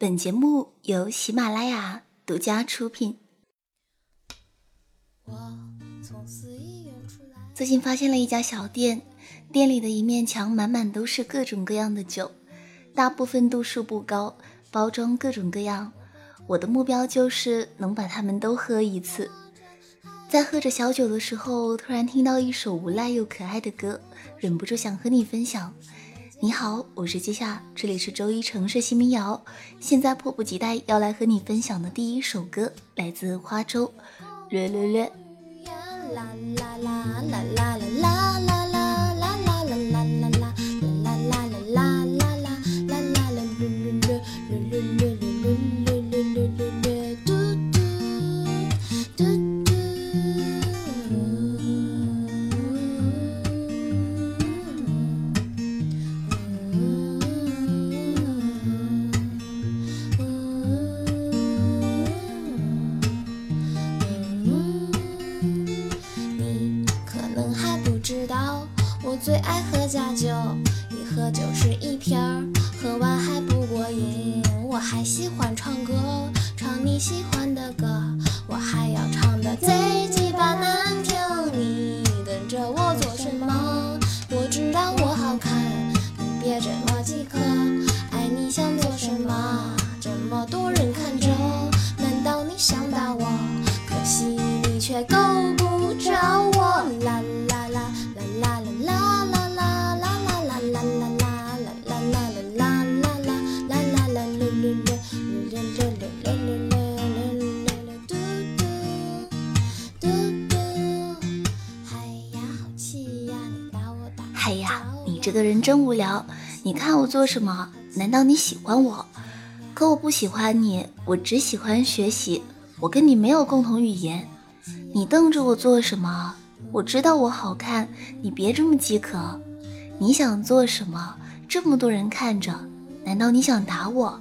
本节目由喜马拉雅独家出品。最近发现了一家小店，店里的一面墙满满都是各种各样的酒，大部分度数不高，包装各种各样。我的目标就是能把它们都喝一次。在喝着小酒的时候，突然听到一首无赖又可爱的歌，忍不住想和你分享。你好，我是季夏，这里是周一城市新民谣。现在迫不及待要来和你分享的第一首歌，来自花粥，略略略。最真无聊，你看我做什么？难道你喜欢我？可我不喜欢你，我只喜欢学习。我跟你没有共同语言。你瞪着我做什么？我知道我好看，你别这么饥渴。你想做什么？这么多人看着，难道你想打我？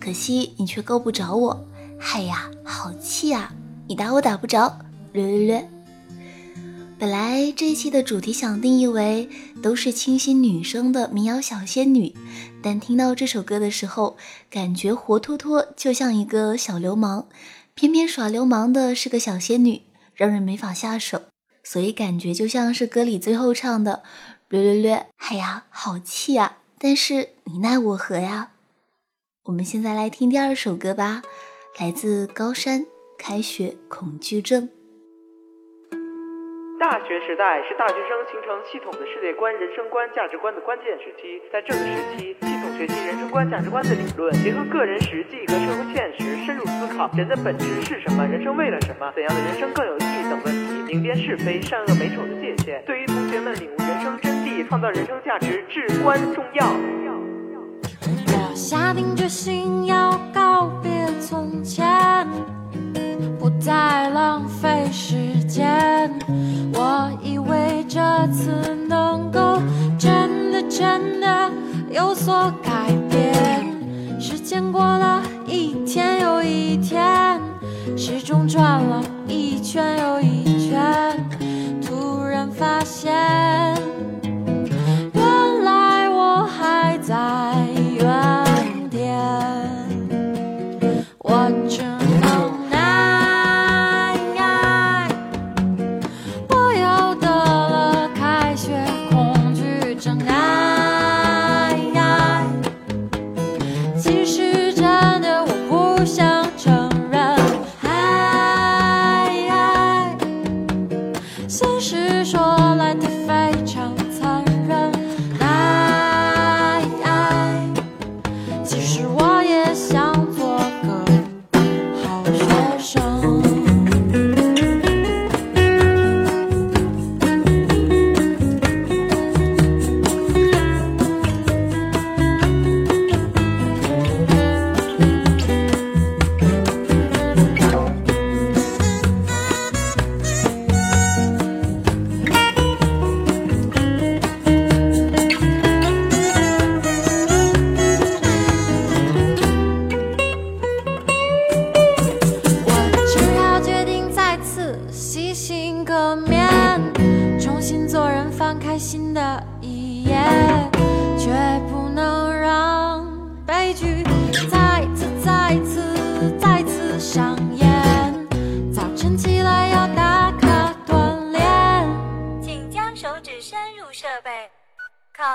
可惜你却够不着我。嗨呀，好气啊！你打我打不着，略略略。本来这一期的主题想定义为都是清新女生的民谣小仙女，但听到这首歌的时候，感觉活脱脱就像一个小流氓，偏偏耍流氓的是个小仙女，让人没法下手，所以感觉就像是歌里最后唱的略略略，哎呀，好气呀！但是你奈我何呀？我们现在来听第二首歌吧，来自高山，开学恐惧症。大学时代是大学生形成系统的世界观、人生观、价值观的关键时期。在这个时期，系统学习人生观、价值观的理论，结合个人实际和社会现实，深入思考人的本质是什么，人生为了什么，怎样的人生更有意义等问题，明辨是非、善恶美丑的界限，对于同学们领悟人生真谛、创造人生价值至关重要。我下定决心要告别从前。在浪费时间，我以为这次能够真的真的有所改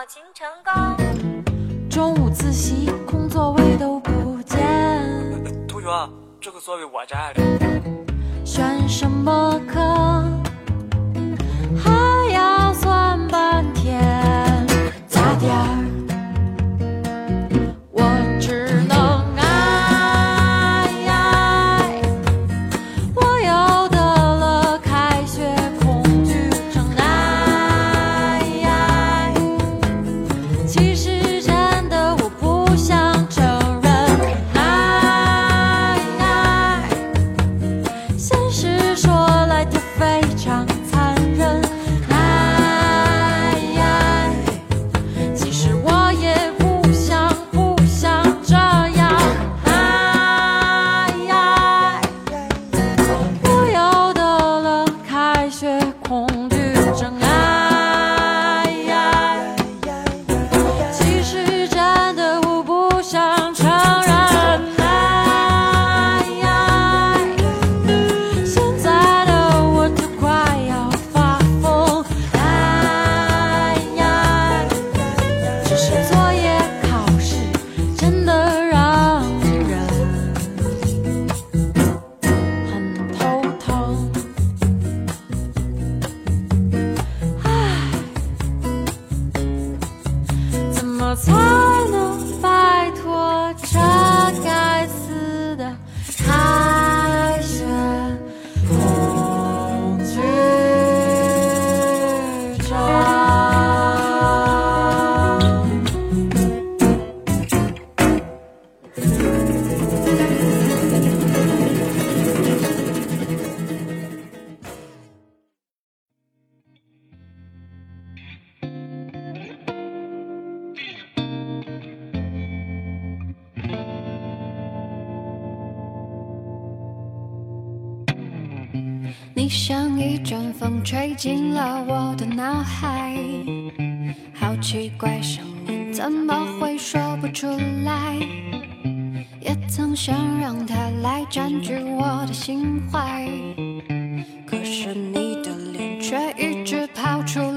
琴成功。中午自习，空座位都不见。同学，这个座位我占着。选什么课？红奇怪，想念怎么会说不出来？也曾想让他来占据我的心怀。可是你的脸却一直跑出来。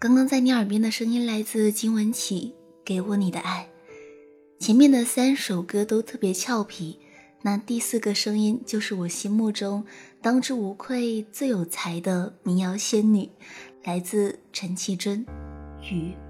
刚刚在你耳边的声音来自金玟岐给我你的爱。前面的三首歌都特别俏皮那第四个声音就是我心目中当之无愧最有才的民谣仙女来自陈绮贞雨。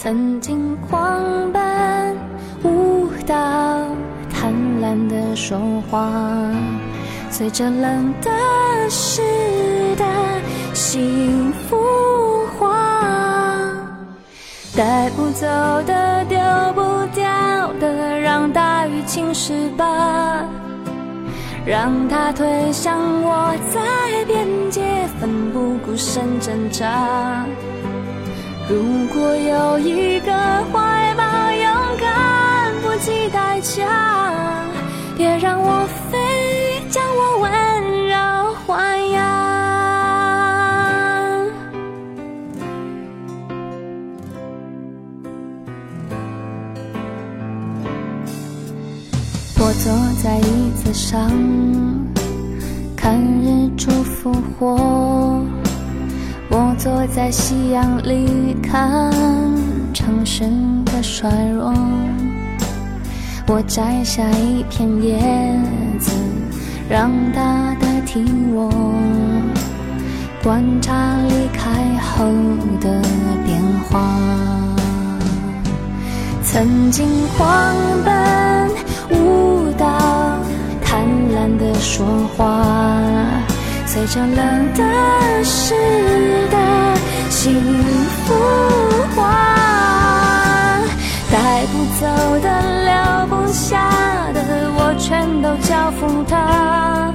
曾经狂奔舞蹈，贪婪的说话，随着冷的湿的幸福化，带不走的丢不掉的，让大雨侵蚀吧，让它推向我在边界，奋不顾身挣扎。如果有一个怀抱，勇敢不计代价，别让我飞，将我温柔豢养。我坐在椅子上，看日出复活。我坐在夕阳里看城市的衰弱，我摘下一片叶子，让它代替我，观察离开后的变化。曾经狂奔舞蹈，贪婪的说话。随着冷的湿的幸福化，带不走的留不下的，我全都交付他，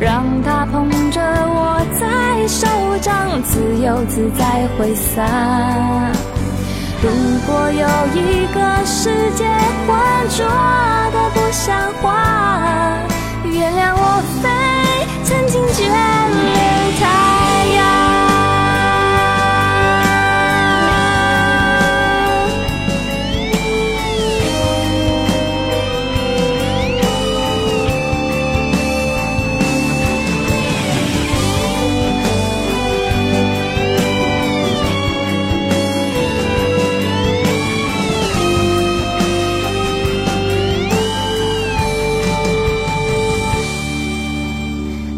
让他捧着我在手掌，自由自在挥洒。如果有一个世界浑浊的不像话，原谅我飞。曾经眷恋太阳。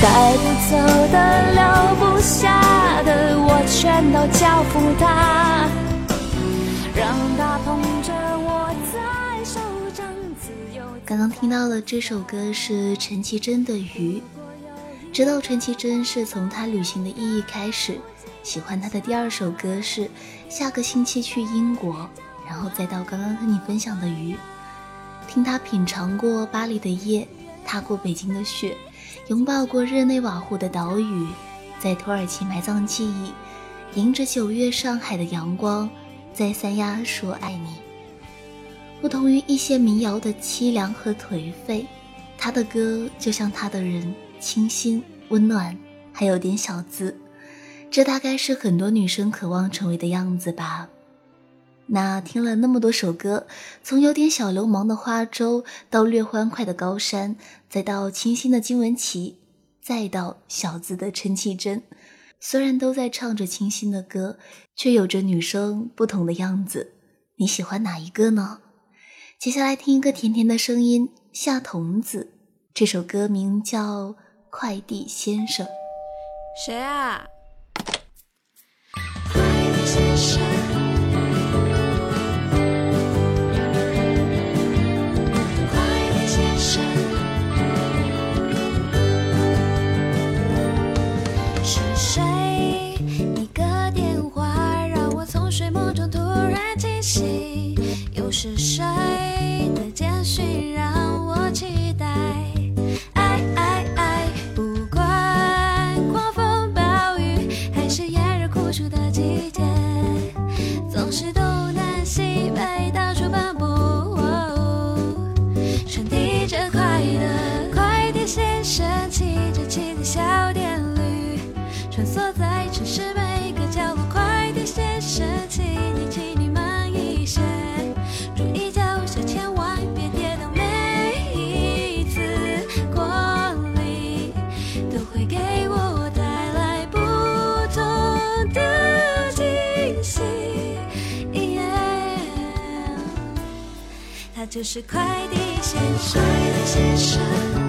带不走的，留不下的，我全都交付他，让他捧着我在手掌，自由。刚刚听到的这首歌是陈绮贞的《鱼》，知道陈绮贞是从她旅行的意义开始，喜欢她的第二首歌是下个星期去英国，然后再到刚刚和你分享的《鱼》，听她品尝过巴黎的夜，踏过北京的雪。拥抱过日内瓦湖的岛屿，在土耳其埋葬记忆，迎着九月上海的阳光，在三亚说爱你。不同于一些民谣的凄凉和颓废，他的歌就像他的人，清新温暖，还有点小资。这大概是很多女生渴望成为的样子吧。那听了那么多首歌，从有点小流氓的花粥，到略欢快的高山，再到清新的金玟岐，再到小资的陈绮贞，虽然都在唱着清新的歌，却有着女生不同的样子。你喜欢哪一个呢？接下来听一个甜甜的声音，夏童子，这首歌名叫《快递先生》。谁啊？谁？就是快递先生。快递先生。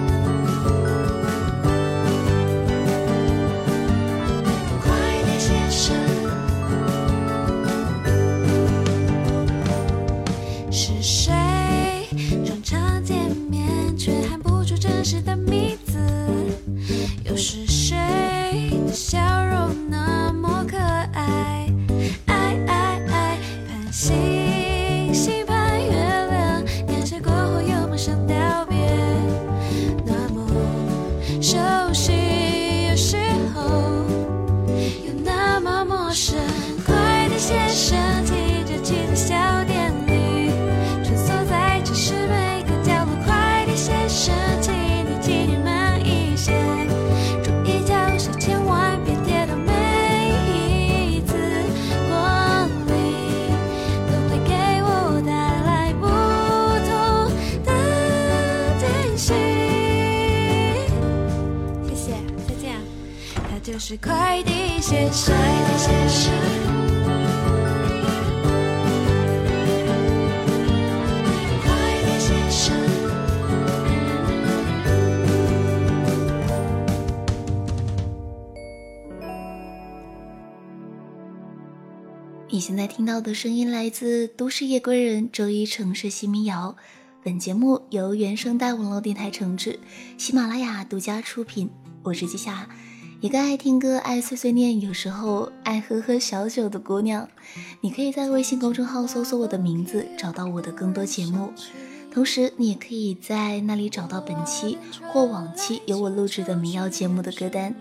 是快递先生。你现在听到的声音来自《都市夜归人》周一城市新民谣。本节目由原声带网络电台承制，喜马拉雅独家出品。我是季夏，一个爱听歌、爱碎碎念，有时候爱喝喝小酒的姑娘。你可以在微信公众号搜索我的名字，找到我的更多节目。同时，你也可以在那里找到本期或往期有我录制的民谣节目的歌单。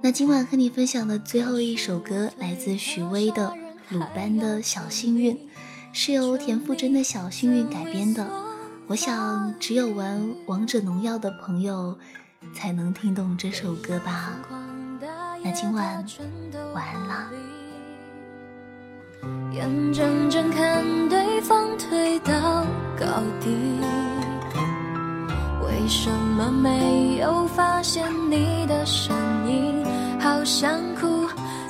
那今晚和你分享的最后一首歌来自许巍的。鲁班的小幸运是由田馥甄的小幸运改编的，我想只有玩王者荣耀的朋友才能听懂这首歌吧。那今晚晚安啦。眼睁睁看对方推到高地，为什么没有发现你的身影？好想哭，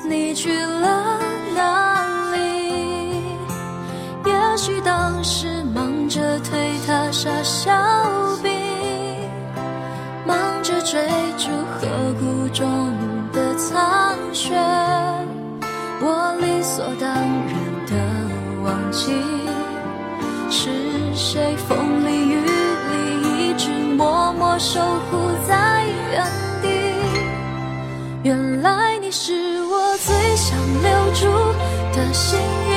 你去了哪里？也许当时忙着推他傻笑，追逐河谷中的残雪。我理所当然的忘记，是谁风里雨里一直默默守护在原地。原来你是我最想留住的幸运，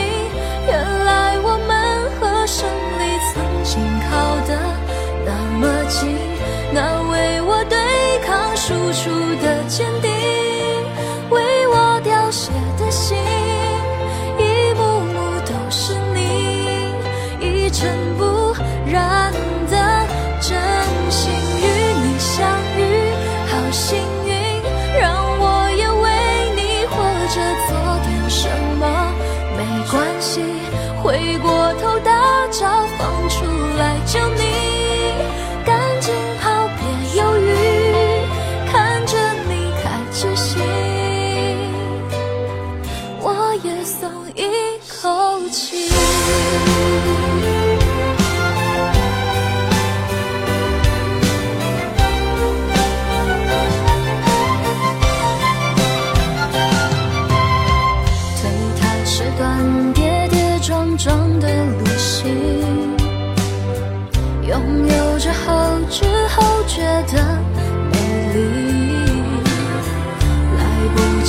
原来我们和胜利曾经靠得那么近，抗输出的坚定，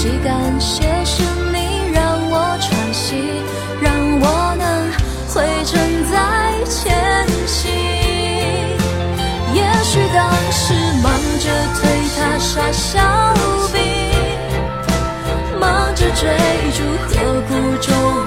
最感谢，是你让我喘息，让我能回程再前行。也许当时忙着推他傻笑比，忙着追逐和苦衷